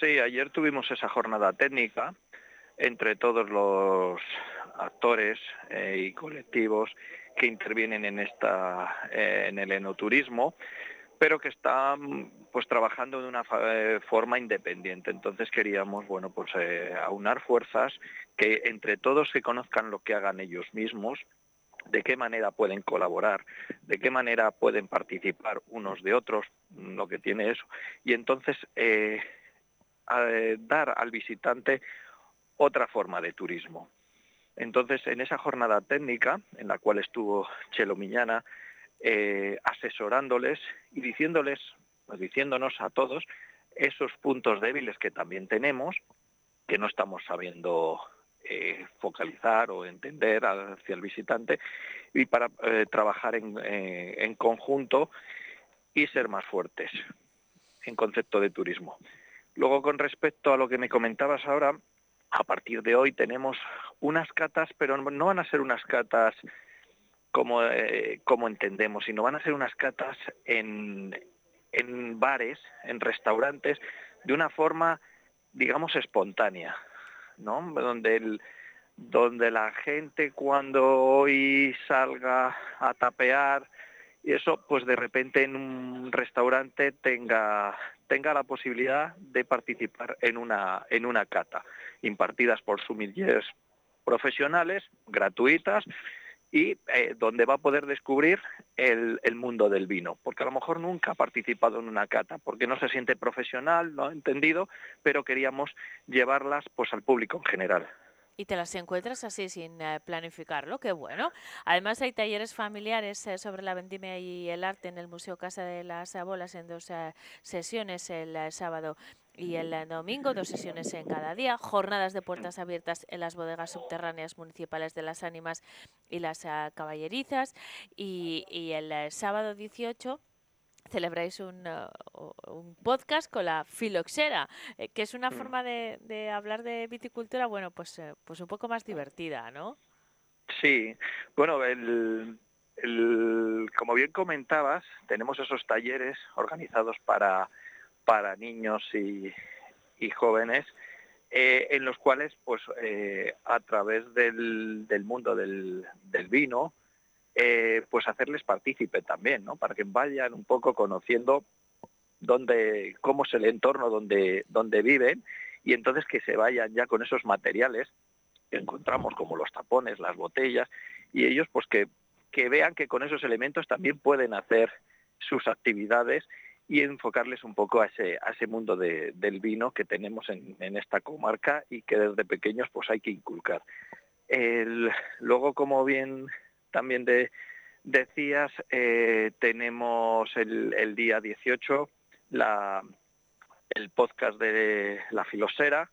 Sí, ayer tuvimos esa jornada técnica entre todos los actores eh, y colectivos que intervienen en esta eh, en el enoturismo pero que están pues trabajando de una eh, forma independiente. Entonces queríamos bueno pues aunar fuerzas que entre todos se conozcan lo que hagan ellos mismos de qué manera pueden colaborar, de qué manera pueden participar unos de otros, lo que tiene eso, y entonces dar al visitante otra forma de turismo. Entonces, en esa jornada técnica, en la cual estuvo Chelo Miñana, eh, asesorándoles y diciéndoles, pues diciéndonos a todos esos puntos débiles que también tenemos, que no estamos sabiendo eh, focalizar o entender hacia el visitante, y para eh, trabajar en, en conjunto y ser más fuertes en concepto de turismo. Luego, con respecto a lo que me comentabas ahora, a partir de hoy tenemos unas catas, pero no van a ser unas catas como, eh, como entendemos, sino van a ser unas catas en, en bares, en restaurantes, de una forma, digamos, espontánea, ¿no? Donde, el, donde la gente cuando hoy salga a tapear y eso, pues de repente en un restaurante tenga, tenga la posibilidad de participar en una, en una cata. Impartidas por sumillers profesionales, gratuitas, y eh, donde va a poder descubrir el, el, mundo del vino, porque a lo mejor nunca ha participado en una cata, porque no se siente profesional, no ha entendido, pero queríamos llevarlas pues al público en general y te las encuentras así sin eh, planificarlo, qué bueno. Además hay talleres familiares eh, sobre la vendimia y el arte en el Museo Casa de las Bolas en dos eh, sesiones el sábado y el domingo, dos sesiones en cada día, jornadas de puertas abiertas en las bodegas subterráneas municipales de las Ánimas y las caballerizas y, y el sábado 18 celebráis un, un, podcast con la filoxera, eh, que es una mm. forma de, de, hablar de viticultura, bueno, pues, eh, pues un poco más divertida, ¿no? Sí, bueno, el, el, como bien comentabas, tenemos esos talleres organizados para, para niños y, jóvenes, eh, en los cuales, pues, eh, a través del, mundo del, vino, pues hacerles partícipe también, ¿no? Para que vayan un poco conociendo dónde, cómo es el entorno donde, donde viven y entonces que se vayan ya con esos materiales que encontramos como los tapones, las botellas y ellos pues que, que vean que con esos elementos también pueden hacer sus actividades y enfocarles un poco a ese, a ese mundo del vino que tenemos en, esta comarca y que desde pequeños pues hay que inculcar. luego, como bien también decías, eh, tenemos el, día 18 la, el podcast de La Filosera.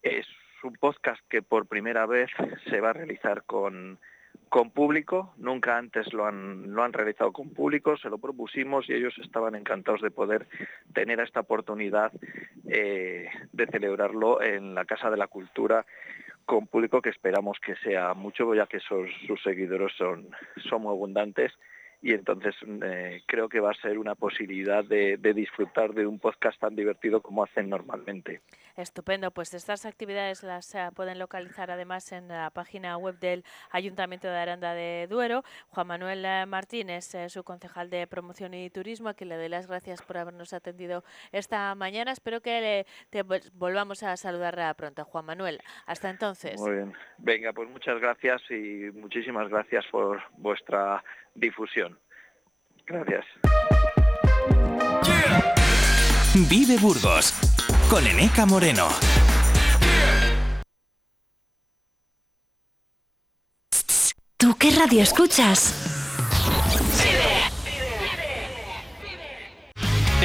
Es un podcast que por primera vez se va a realizar con con público, nunca antes lo han, lo han realizado con público, se lo propusimos y ellos estaban encantados de poder tener esta oportunidad eh, de celebrarlo en la Casa de la Cultura con público que esperamos que sea mucho, ya que sus, seguidores son, son muy abundantes y entonces eh, creo que va a ser una posibilidad de, disfrutar de un podcast tan divertido como hacen normalmente. Estupendo, pues estas actividades las eh, pueden localizar además en la página web del Ayuntamiento de Aranda de Duero. Juan Manuel eh, Martínez, su concejal de promoción y turismo, a quien le doy las gracias por habernos atendido esta mañana. Espero que te volvamos a saludar pronto, Juan Manuel. Hasta entonces. Muy bien. Venga, pues muchas gracias y muchísimas gracias por vuestra difusión. Gracias. Vive Burgos con Eneca Moreno. ¿Tú qué radio escuchas?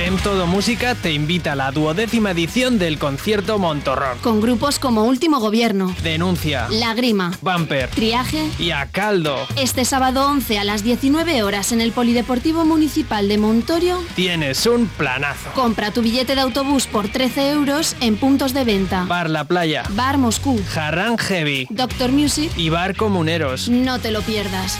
En Todo Música te invita a la duodécima edición del concierto Montorrón. Con grupos como Último Gobierno, Denuncia, Lágrima, Bumper, Triaje y A Caldo. Este sábado 11 a las 19 horas en el Polideportivo Municipal de Montorio tienes un planazo. Compra tu billete de autobús por 13 euros en puntos de venta. Bar La Playa, Bar Moscú, Jarrán Heavy, Doctor Music y Bar Comuneros. No te lo pierdas.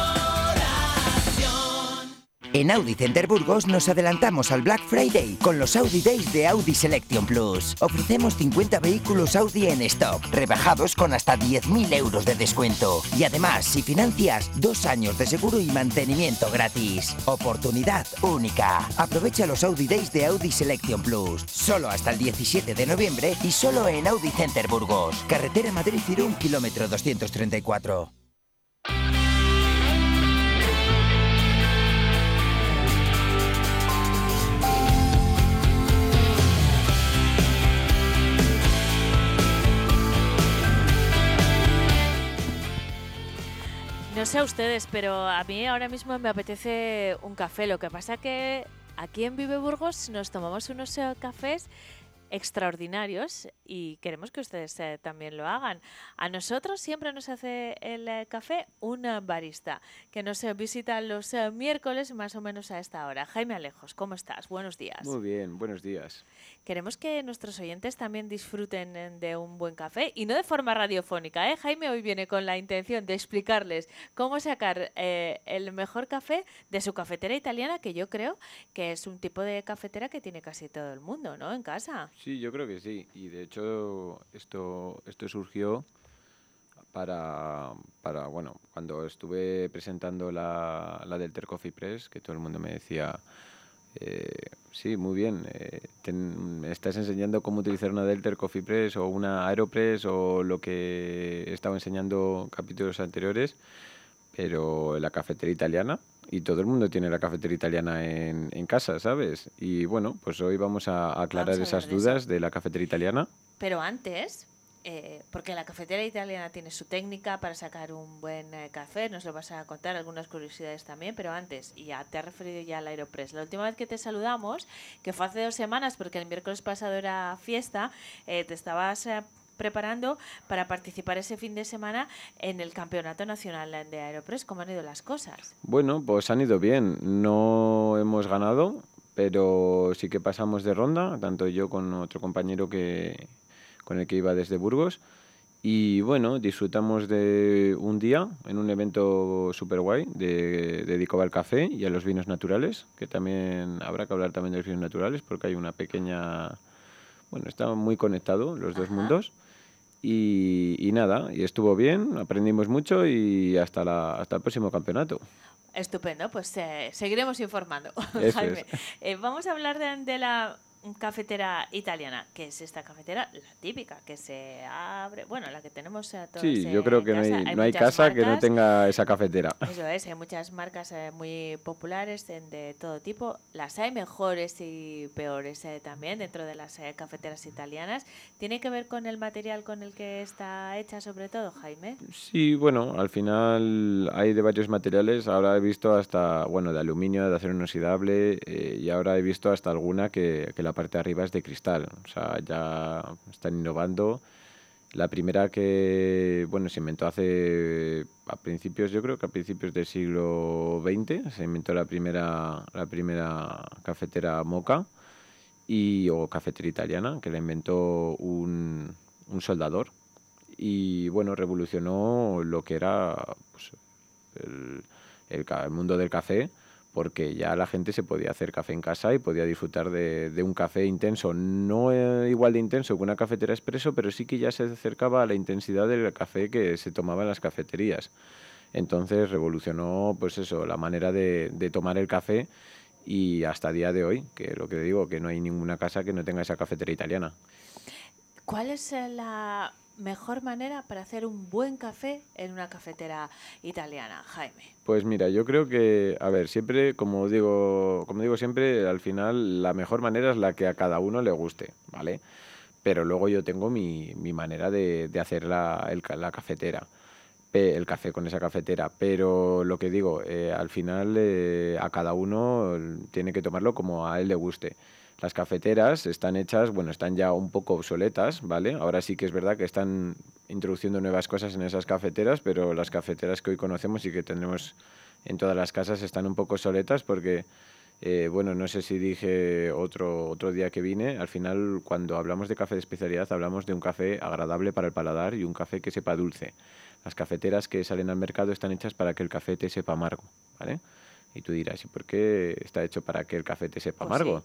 En Audi Center Burgos nos adelantamos al Black Friday con los Audi Days de Audi Selection Plus. Ofrecemos 50 vehículos Audi en stock, rebajados con hasta 10.000 euros de descuento. Y además, si financias, dos años de seguro y mantenimiento gratis. Oportunidad única. Aprovecha los Audi Days de Audi Selection Plus. Solo hasta el 17 de noviembre y solo en Audi Center Burgos. Carretera Madrid-Cirún, kilómetro 234. No sé a ustedes, pero a mí ahora mismo me apetece un café. Lo que pasa que aquí en Vive Burgos nos tomamos unos cafés extraordinarios y queremos que ustedes eh, también lo hagan. A nosotros siempre nos hace el eh, café un barista que nos eh, visita los miércoles más o menos a esta hora. Jaime Alejos, ¿cómo estás? Buenos días. Muy bien, buenos días. Queremos que nuestros oyentes también disfruten de un buen café y no de forma radiofónica. ¿eh? Jaime hoy viene con la intención de explicarles cómo sacar el mejor café de su cafetera italiana, que yo creo que es un tipo de cafetera que tiene casi todo el mundo, ¿no? En casa. Sí, yo creo que sí. Y de hecho esto, esto surgió para, para, bueno, cuando estuve presentando la, la del Coffee Press, que todo el mundo me decía, Eh, sí, muy bien. Eh, me estás enseñando cómo utilizar una Delter Coffee Press o una Aeropress o lo que he estado enseñando capítulos anteriores, pero la cafetera italiana. Y todo el mundo tiene la cafetera italiana en, en casa, ¿sabes? Y bueno, pues hoy vamos a aclarar esas dudas de la cafetera italiana. Pero antes, eh, porque la cafetera italiana tiene su técnica para sacar un buen eh, café, nos lo vas a contar algunas curiosidades también, pero antes, y ya te has referido ya al Aeropress, la última vez que te saludamos, que fue hace dos semanas, porque el miércoles pasado era fiesta, eh, te estabas preparando para participar ese fin de semana en el Campeonato Nacional de Aeropress. ¿Cómo han ido las cosas? Bueno, pues han ido bien. No hemos ganado, pero sí que pasamos de ronda, tanto yo con otro compañero que, con el que iba desde Burgos. Y bueno, disfrutamos de un día en un evento súper guay de, dedicado al café y a los vinos naturales, que también habrá que hablar también de los vinos naturales porque hay una pequeña... Bueno, está muy conectado los dos mundos. Y, nada, y estuvo bien, aprendimos mucho y hasta, la, hasta el próximo campeonato. Estupendo, pues eh, seguiremos informando. Jaime. Eh, vamos a hablar de, de la cafetera italiana, que es esta cafetera, la típica, que se abre, bueno, la que tenemos a todos Sí, yo creo que no hay, no hay casa que no tenga esa cafetera. Eso es, hay muchas marcas eh, muy populares de, todo tipo. Las hay mejores y peores eh, también dentro de las eh, cafeteras italianas. ¿Tiene que ver con el material con el que está hecha sobre todo, Jaime? Sí, bueno, al final hay de varios materiales. Ahora he visto hasta, bueno, de aluminio, de acero inoxidable y ahora he visto hasta alguna que, que la la parte de arriba es de cristal. O sea, ya están innovando. La primera que, bueno, se inventó hace, a principios, yo creo que a principios del siglo XX, se inventó la primera, la primera cafetera moca y, o cafetera italiana, que la inventó un, un soldador. Y bueno, revolucionó lo que era pues, el, el mundo del café porque ya la gente se podía hacer café en casa y podía disfrutar de, un café intenso, no eh, igual de intenso que una cafetera expreso, pero sí que ya se acercaba a la intensidad del café que se tomaba en las cafeterías. Entonces revolucionó, pues eso, la manera de, tomar el café y hasta día de hoy, que lo que digo, que no hay ninguna casa que no tenga esa cafetera italiana. ¿Cuál es la mejor manera para hacer un buen café en una cafetera italiana, Jaime? Pues mira, yo creo que, a ver, siempre, como digo, como digo siempre, al final la mejor manera es la que a cada uno le guste, ¿vale? Pero luego yo tengo mi, mi manera de, de hacer la, el, la cafetera el café con esa cafetera. Pero lo que digo, eh, al final eh, a cada uno tiene que tomarlo como a él le guste. Las cafeteras están hechas, bueno, están ya un poco obsoletas, ¿vale? Ahora sí que es verdad que están introduciendo nuevas cosas en esas cafeteras, pero las cafeteras que hoy conocemos y que tendremos en todas las casas están un poco obsoletas porque, eh, bueno, no sé si dije otro, otro día que vine, al final cuando hablamos de café de especialidad hablamos de un café agradable para el paladar y un café que sepa dulce. Las cafeteras que salen al mercado están hechas para que el café te sepa amargo, ¿vale? Y tú dirás, ¿y por qué está hecho para que el café te sepa pues amargo?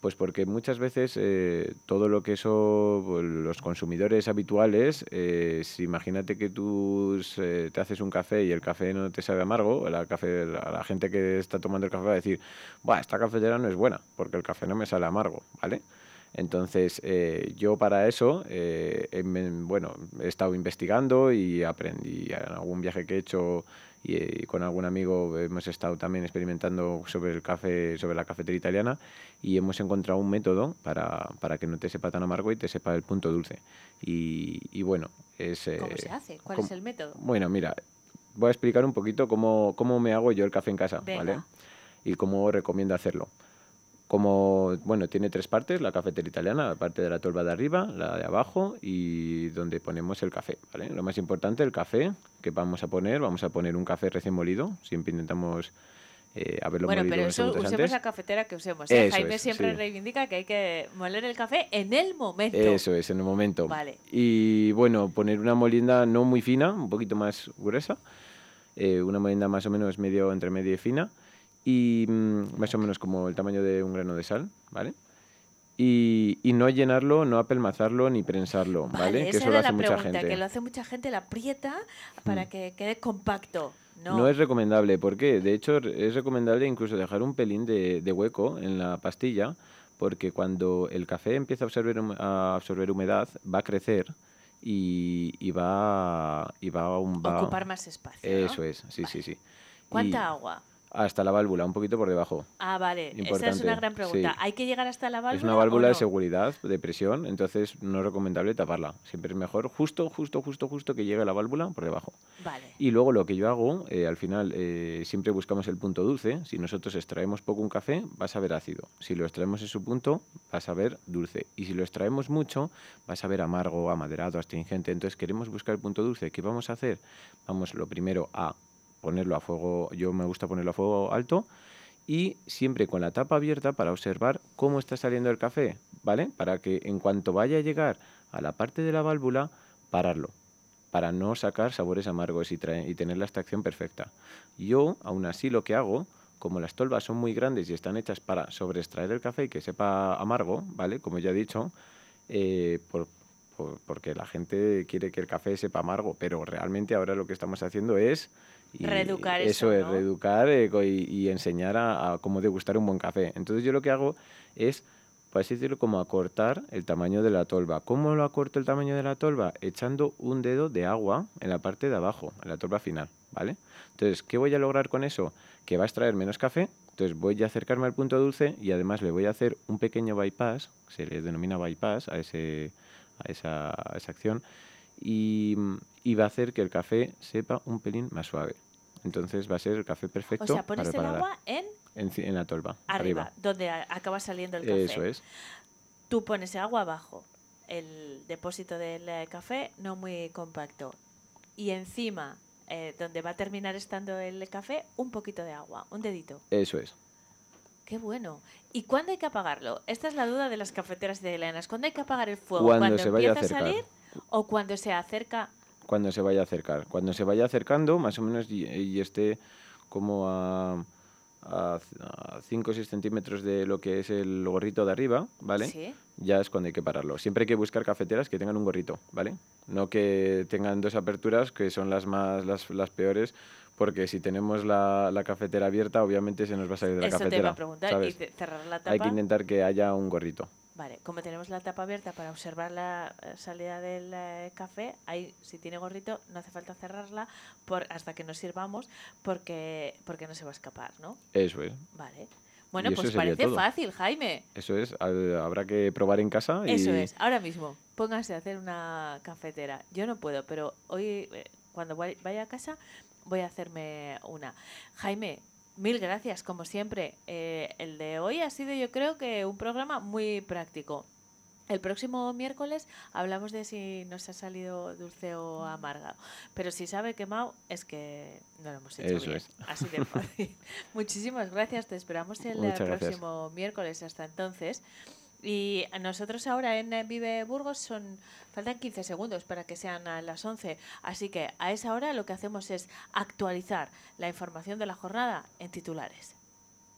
Pues porque muchas veces eh, todo lo que son pues, los consumidores habituales, eh, si imagínate que tú te haces un café y el café no te sabe amargo, la, café, la, gente que está tomando el café va a decir, Buah, esta cafetera no es buena, porque el café no me sale amargo, ¿vale? Entonces, eh, yo para eso, bueno, he estado investigando y aprendí en algún viaje que he hecho y, con algún amigo hemos estado también experimentando sobre el café, sobre la cafetería italiana y hemos encontrado un método para, para que no te sepa tan amargo y te sepa el punto dulce. Y, bueno, es... ¿Cómo se hace? ¿Cuál es el método? Bueno, mira, voy a explicar un poquito cómo, cómo me hago yo el café en casa, ¿vale? Y cómo recomiendo hacerlo como, bueno, tiene tres partes, la cafetera italiana, la parte de la tolva de arriba, la de abajo y donde ponemos el café, ¿vale? Lo más importante, el café que vamos a poner, vamos a poner un café recién molido, siempre intentamos eh, haberlo bueno, molido pero eso usemos la cafetera que usemos. ¿eh? Jaime siempre reivindica que hay que moler el café en el momento. Eso es, en el momento. Vale. Y bueno, poner una molienda no muy fina, un poquito más gruesa, eh, una molienda más o menos medio entre medio y fina y mm, más o menos como el tamaño de un grano de sal, ¿vale? Y, y, no llenarlo, no apelmazarlo ni prensarlo, ¿vale? que eso lo hace mucha gente. Que lo hace mucha gente, la aprieta para mm. que quede compacto. No. es recomendable. ¿Por qué? De hecho, es recomendable incluso dejar un pelín de, de hueco en la pastilla, porque cuando el café empieza a absorber, a absorber humedad, va a crecer y, y va, y va, a un- va- Ocupar más espacio. ¿no? Eso es, sí, sí, sí. ¿Cuánta Y agua? Hasta la válvula, un poquito por debajo. Ah, vale. Esa es Importante, una gran pregunta. sí. ¿Hay que llegar hasta la válvula? Es una válvula de seguridad, de presión, entonces no es recomendable taparla. Siempre es mejor justo, justo, justo, justo que llegue la válvula por debajo. Vale. Y luego lo que yo hago, eh, al final eh, siempre buscamos el punto dulce. Si nosotros extraemos poco un café, vas a ver ácido. Si lo extraemos en su punto, vas a ver dulce. Y si lo extraemos mucho, vas a ver amargo, amaderado, astringente. Entonces queremos buscar el punto dulce. ¿Qué vamos a hacer? Vamos lo primero a ponerlo a fuego, yo me gusta ponerlo a fuego alto y siempre con la tapa abierta para observar cómo está saliendo el café, ¿vale? Para que en cuanto vaya a llegar a la parte de la válvula, pararlo, para no sacar sabores amargos y, y tener la extracción perfecta. Yo, aún así, lo que hago, como las tolvas son muy grandes y están hechas para sobreextraer el café y que sepa amargo, ¿vale? Como ya he dicho, eh, por, por- porque la gente quiere que el café sepa amargo, pero realmente ahora lo que estamos haciendo es... y Reeducar eso eso, es, reeducar eh, y enseñar a, a cómo degustar un buen café. Entonces yo lo que hago es, por así decirlo, como acortar el tamaño de la tolva. ¿Cómo lo acorto el tamaño de la tolva? Echando un dedo de agua en la parte de abajo, en la tolva final, ¿vale? Entonces, ¿qué voy a lograr con eso? Que va a extraer menos café, entonces voy a acercarme al punto dulce y además le voy a hacer un pequeño bypass, se le denomina bypass a, ese, a, esa, a esa acción, y, y va a hacer que el café sepa un pelín más suave. Entonces va a ser el café O perfecto sea, pones el para paladar. agua en En, la tolva, arriba, arriba. donde acaba saliendo el café. Eso es. Tú pones el agua abajo, el depósito del eh, café no muy compacto. Y encima, eh, donde va a terminar estando el café, un poquito de agua, un dedito. Eso es. Qué bueno. ¿Y cuándo hay que apagarlo? Esta es la duda de las cafeteras de Helenas. ¿Cuándo hay que apagar el fuego? Cuando se vaya a empieza a salir o cuando se acerca? Cuando se vaya a acercar. Cuando se vaya acercando, más o menos, y, y esté como a, a 5 o 6 centímetros de lo que es el gorrito de arriba, ¿vale? Sí. Ya es cuando hay que pararlo. Siempre hay que buscar cafeteras que tengan un gorrito, ¿vale? No que tengan dos aperturas, que son las más las, las peores, porque si tenemos la, la cafetera abierta, obviamente se nos va a salir de la Eso te cafetera. iba a preguntar. ¿sabes? ¿Y ce- cerrar la tapa? Hay que intentar que haya un gorrito. Vale, como tenemos la tapa abierta para observar la eh, salida del eh, café, ahí si tiene gorrito no hace falta cerrarla por, hasta que nos sirvamos porque, porque no se va a escapar, ¿no? Eso es. Vale. Bueno, Y eso pues sería parece todo. fácil, Jaime. Eso es. ha- Habrá que probar en casa. Y... Eso es, ahora mismo, pónganse a hacer una cafetera. Yo no puedo, pero hoy, eh, cuando vay- vaya a casa, voy a hacerme una. Jaime, mil gracias, como siempre. Eh, el de hoy ha sido, yo creo que, un programa muy práctico. El próximo miércoles hablamos de si nos ha salido dulce o amarga. Pero si sabe quemado, es que no lo hemos hecho Eso bien. es. Así de fácil. Muchísimas gracias. Te esperamos el gracias. próximo miércoles. Hasta entonces. Y nosotros ahora en eh, Vive Burgos son faltan 15 segundos para que sean a las 11. Así que a esa hora lo que hacemos es actualizar la información de la jornada en titulares.